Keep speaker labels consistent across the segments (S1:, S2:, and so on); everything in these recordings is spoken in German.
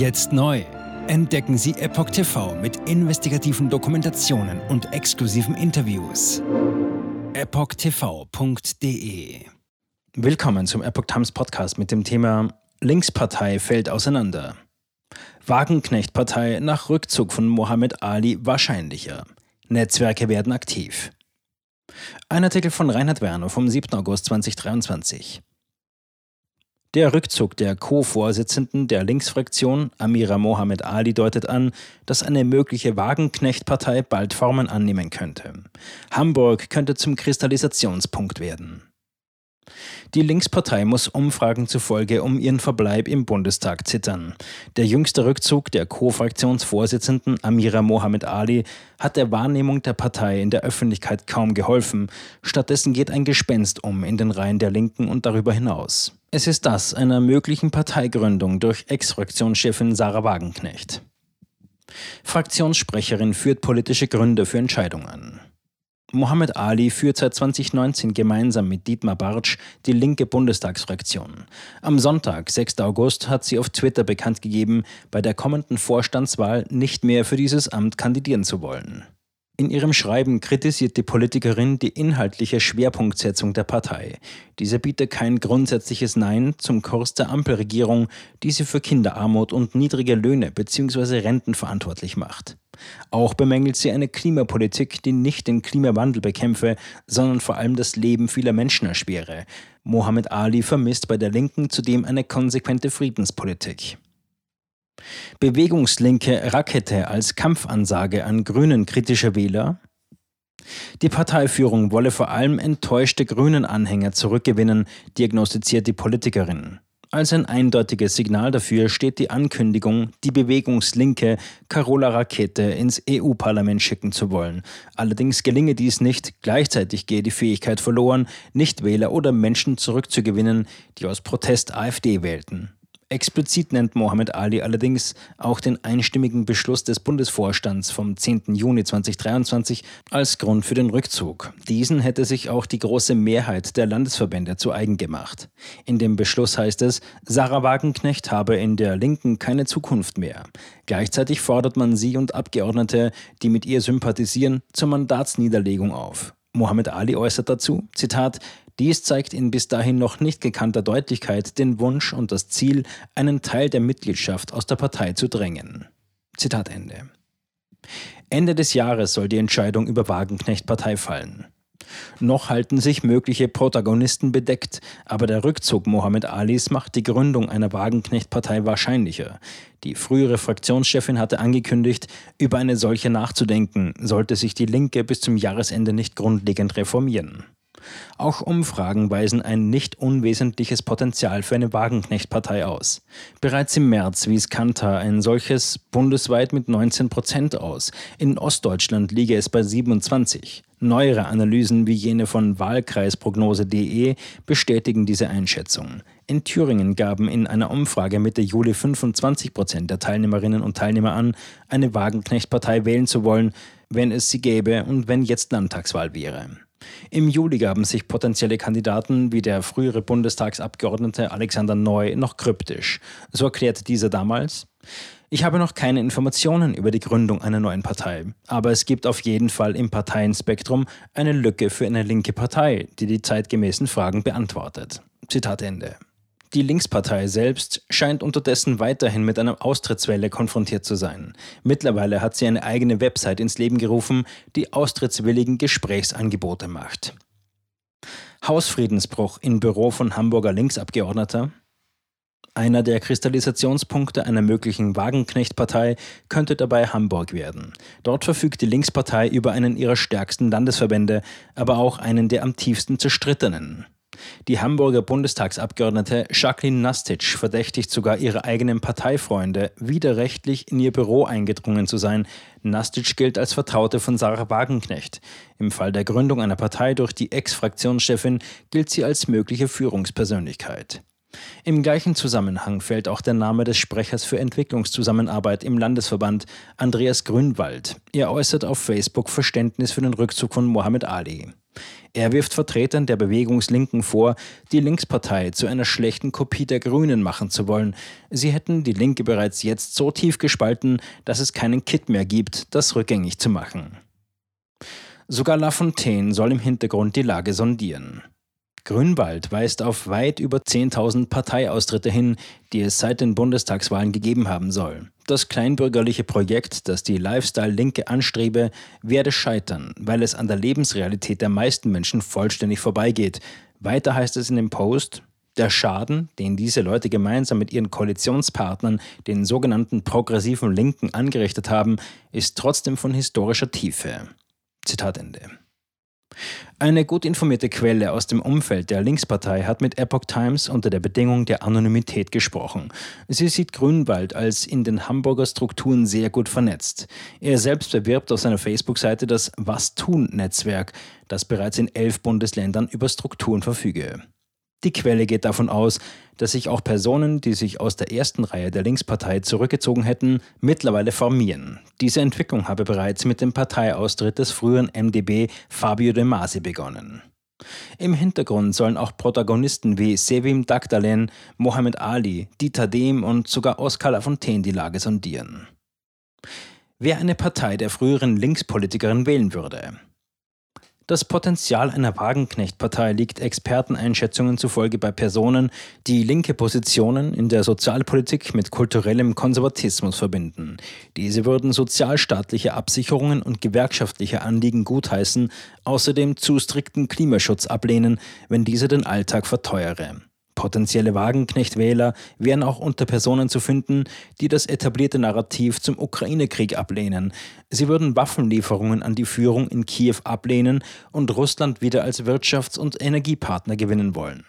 S1: Jetzt neu. Entdecken Sie Epoch TV mit investigativen Dokumentationen und exklusiven Interviews. EpochTV.de
S2: Willkommen zum Epoch Times Podcast mit dem Thema Linkspartei fällt auseinander. Wagenknecht-Partei nach Rückzug von Mohammed Ali wahrscheinlicher. Netzwerke werden aktiv. Ein Artikel von Reinhard Werner vom 7. August 2023. Der Rückzug der Co-Vorsitzenden der Linksfraktion, Amira Mohamed Ali, deutet an, dass eine mögliche Wagenknecht-Partei bald Formen annehmen könnte. Hamburg könnte zum Kristallisationspunkt werden. Die Linkspartei muss Umfragen zufolge um ihren Verbleib im Bundestag zittern. Der jüngste Rückzug der Co-Fraktionsvorsitzenden Amira Mohamed Ali hat der Wahrnehmung der Partei in der Öffentlichkeit kaum geholfen. Stattdessen geht ein Gespenst um in den Reihen der Linken und darüber hinaus. Es ist das einer möglichen Parteigründung durch Ex-Fraktionschefin Sarah Wagenknecht. Fraktionssprecherin führt politische Gründe für Entscheidungen. Mohammed Ali führt seit 2019 gemeinsam mit Dietmar Bartsch die linke Bundestagsfraktion. Am Sonntag, 6. August, hat sie auf Twitter bekannt gegeben, bei der kommenden Vorstandswahl nicht mehr für dieses Amt kandidieren zu wollen. In ihrem Schreiben kritisiert die Politikerin die inhaltliche Schwerpunktsetzung der Partei. Diese bietet kein grundsätzliches Nein zum Kurs der Ampelregierung, die sie für Kinderarmut und niedrige Löhne bzw. Renten verantwortlich macht. Auch bemängelt sie eine Klimapolitik, die nicht den Klimawandel bekämpfe, sondern vor allem das Leben vieler Menschen erschwere. Mohammed Ali vermisst bei der Linken zudem eine konsequente Friedenspolitik. Bewegungslinke Rakete als Kampfansage an grünen kritische Wähler? Die Parteiführung wolle vor allem enttäuschte grünen Anhänger zurückgewinnen, diagnostiziert die Politikerin. Als ein eindeutiges Signal dafür steht die Ankündigung, die Bewegungslinke Carola Rakete ins EU-Parlament schicken zu wollen. Allerdings gelinge dies nicht, gleichzeitig gehe die Fähigkeit verloren, Nichtwähler oder Menschen zurückzugewinnen, die aus Protest AfD wählten. Explizit nennt Mohammed Ali allerdings auch den einstimmigen Beschluss des Bundesvorstands vom 10. Juni 2023 als Grund für den Rückzug. Diesen hätte sich auch die große Mehrheit der Landesverbände zu eigen gemacht. In dem Beschluss heißt es, Sarah Wagenknecht habe in der Linken keine Zukunft mehr. Gleichzeitig fordert man sie und Abgeordnete, die mit ihr sympathisieren, zur Mandatsniederlegung auf. Mohammed Ali äußert dazu, Zitat, dies zeigt in bis dahin noch nicht gekannter Deutlichkeit den Wunsch und das Ziel, einen Teil der Mitgliedschaft aus der Partei zu drängen. Zitat Ende. Ende des Jahres soll die Entscheidung über Wagenknecht-Partei fallen. Noch halten sich mögliche Protagonisten bedeckt, aber der Rückzug Mohammed Alis macht die Gründung einer Wagenknecht-Partei wahrscheinlicher. Die frühere Fraktionschefin hatte angekündigt, über eine solche nachzudenken, sollte sich die Linke bis zum Jahresende nicht grundlegend reformieren. Auch Umfragen weisen ein nicht unwesentliches Potenzial für eine Wagenknecht-Partei aus. Bereits im März wies Kantar ein solches bundesweit mit 19 Prozent aus. In Ostdeutschland liege es bei 27. Neuere Analysen wie jene von Wahlkreisprognose.de bestätigen diese Einschätzung. In Thüringen gaben in einer Umfrage Mitte Juli 25 Prozent der Teilnehmerinnen und Teilnehmer an, eine Wagenknecht-Partei wählen zu wollen, wenn es sie gäbe und wenn jetzt Landtagswahl wäre. Im Juli gaben sich potenzielle Kandidaten wie der frühere Bundestagsabgeordnete Alexander Neu noch kryptisch. So erklärte dieser damals, ich habe noch keine Informationen über die Gründung einer neuen Partei, aber es gibt auf jeden Fall im Parteienspektrum eine Lücke für eine linke Partei, die die zeitgemäßen Fragen beantwortet. Zitat Ende. Die Linkspartei selbst scheint unterdessen weiterhin mit einer Austrittswelle konfrontiert zu sein. Mittlerweile hat sie eine eigene Website ins Leben gerufen, die austrittswilligen Gesprächsangebote macht. Hausfriedensbruch im Büro von Hamburger Linksabgeordneter. Einer der Kristallisationspunkte einer möglichen Wagenknechtpartei könnte dabei Hamburg werden. Dort verfügt die Linkspartei über einen ihrer stärksten Landesverbände, aber auch einen der am tiefsten zerstrittenen. Die Hamburger Bundestagsabgeordnete Jacqueline Nastic verdächtigt sogar ihre eigenen Parteifreunde, widerrechtlich in ihr Büro eingedrungen zu sein. Nastic gilt als Vertraute von Sarah Wagenknecht. Im Fall der Gründung einer Partei durch die Ex-Fraktionschefin gilt sie als mögliche Führungspersönlichkeit. Im gleichen Zusammenhang fällt auch der Name des Sprechers für Entwicklungszusammenarbeit im Landesverband, Andreas Grünwald. Er äußert auf Facebook Verständnis für den Rückzug von Mohammed Ali. Er wirft Vertretern der Bewegungslinken vor, die Linkspartei zu einer schlechten Kopie der Grünen machen zu wollen. Sie hätten die Linke bereits jetzt so tief gespalten, dass es keinen Kit mehr gibt, das rückgängig zu machen. Sogar Lafontaine soll im Hintergrund die Lage sondieren. Grünwald weist auf weit über 10.000 Parteiaustritte hin, die es seit den Bundestagswahlen gegeben haben soll. Das kleinbürgerliche Projekt, das die Lifestyle-Linke anstrebe, werde scheitern, weil es an der Lebensrealität der meisten Menschen vollständig vorbeigeht. Weiter heißt es in dem Post, der Schaden, den diese Leute gemeinsam mit ihren Koalitionspartnern, den sogenannten progressiven Linken, angerichtet haben, ist trotzdem von historischer Tiefe. Zitat Ende. Eine gut informierte Quelle aus dem Umfeld der Linkspartei hat mit Epoch Times unter der Bedingung der Anonymität gesprochen. Sie sieht Grünwald als in den Hamburger Strukturen sehr gut vernetzt. Er selbst bewirbt auf seiner Facebook-Seite das Was-Tun-Netzwerk, das bereits in elf Bundesländern über Strukturen verfüge. Die Quelle geht davon aus, dass sich auch Personen, die sich aus der ersten Reihe der Linkspartei zurückgezogen hätten, mittlerweile formieren. Diese Entwicklung habe bereits mit dem Parteiaustritt des früheren MdB Fabio De Masi begonnen. Im Hintergrund sollen auch Protagonisten wie Sevim Dagdalen, Mohammed Ali, Dieter Dehm und sogar Oskar Lafontaine die Lage sondieren. Wer eine Partei der früheren Linkspolitikerin wählen würde, das Potenzial einer Wagenknecht-Partei liegt Experteneinschätzungen zufolge bei Personen, die linke Positionen in der Sozialpolitik mit kulturellem Konservatismus verbinden. Diese würden sozialstaatliche Absicherungen und gewerkschaftliche Anliegen gutheißen, außerdem zu strikten Klimaschutz ablehnen, wenn dieser den Alltag verteuere. Potenzielle Wagenknecht-Wähler wären auch unter Personen zu finden, die das etablierte Narrativ zum Ukraine-Krieg ablehnen. Sie würden Waffenlieferungen an die Führung in Kiew ablehnen und Russland wieder als Wirtschafts- und Energiepartner gewinnen wollen.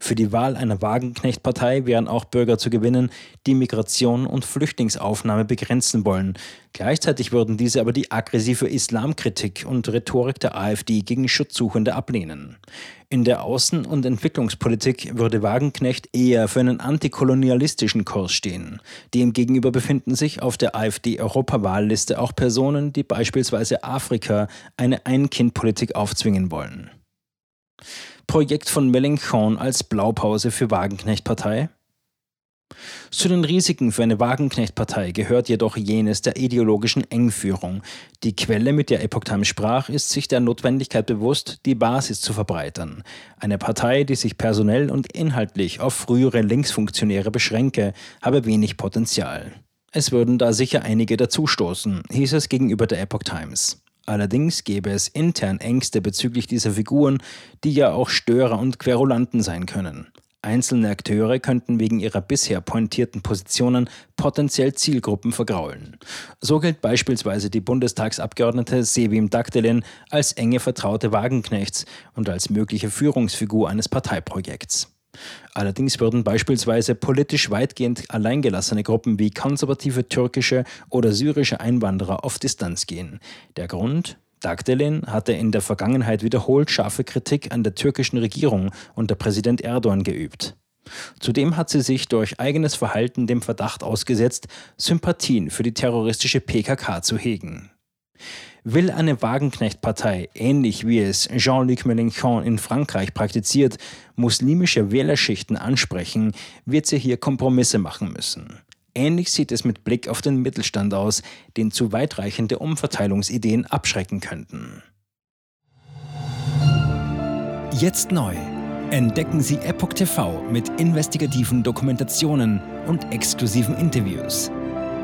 S2: Für die Wahl einer Wagenknecht-Partei wären auch Bürger zu gewinnen, die Migration und Flüchtlingsaufnahme begrenzen wollen. Gleichzeitig würden diese aber die aggressive Islamkritik und Rhetorik der AfD gegen Schutzsuchende ablehnen. In der Außen- und Entwicklungspolitik würde Wagenknecht eher für einen antikolonialistischen Kurs stehen. Demgegenüber befinden sich auf der AfD-Europawahlliste auch Personen, die beispielsweise Afrika eine Ein-Kind-Politik aufzwingen wollen. Projekt von Mélenchon als Blaupause für Wagenknecht-Partei? Zu den Risiken für eine Wagenknecht-Partei gehört jedoch jenes der ideologischen Engführung. Die Quelle, mit der Epoch Times sprach, ist sich der Notwendigkeit bewusst, die Basis zu verbreitern. Eine Partei, die sich personell und inhaltlich auf frühere Linksfunktionäre beschränke, habe wenig Potenzial. Es würden da sicher einige dazustoßen, hieß es gegenüber der Epoch Times. Allerdings gäbe es intern Ängste bezüglich dieser Figuren, die ja auch Störer und Querulanten sein können. Einzelne Akteure könnten wegen ihrer bisher pointierten Positionen potenziell Zielgruppen vergraulen. So gilt beispielsweise die Bundestagsabgeordnete Sevim Dagdelin als enge Vertraute Wagenknechts und als mögliche Führungsfigur eines Parteiprojekts. Allerdings würden beispielsweise politisch weitgehend alleingelassene Gruppen wie konservative türkische oder syrische Einwanderer auf Distanz gehen. Der Grund? Dagdelin hatte in der Vergangenheit wiederholt scharfe Kritik an der türkischen Regierung unter Präsident Erdogan geübt. Zudem hat sie sich durch eigenes Verhalten dem Verdacht ausgesetzt, Sympathien für die terroristische PKK zu hegen. Will eine Wagenknecht-Partei, ähnlich wie es Jean-Luc Mélenchon in Frankreich praktiziert, muslimische Wählerschichten ansprechen, wird sie hier Kompromisse machen müssen. Ähnlich sieht es mit Blick auf den Mittelstand aus, den zu weitreichende Umverteilungsideen abschrecken könnten.
S1: Jetzt neu. Entdecken Sie Epoch TV mit investigativen Dokumentationen und exklusiven Interviews.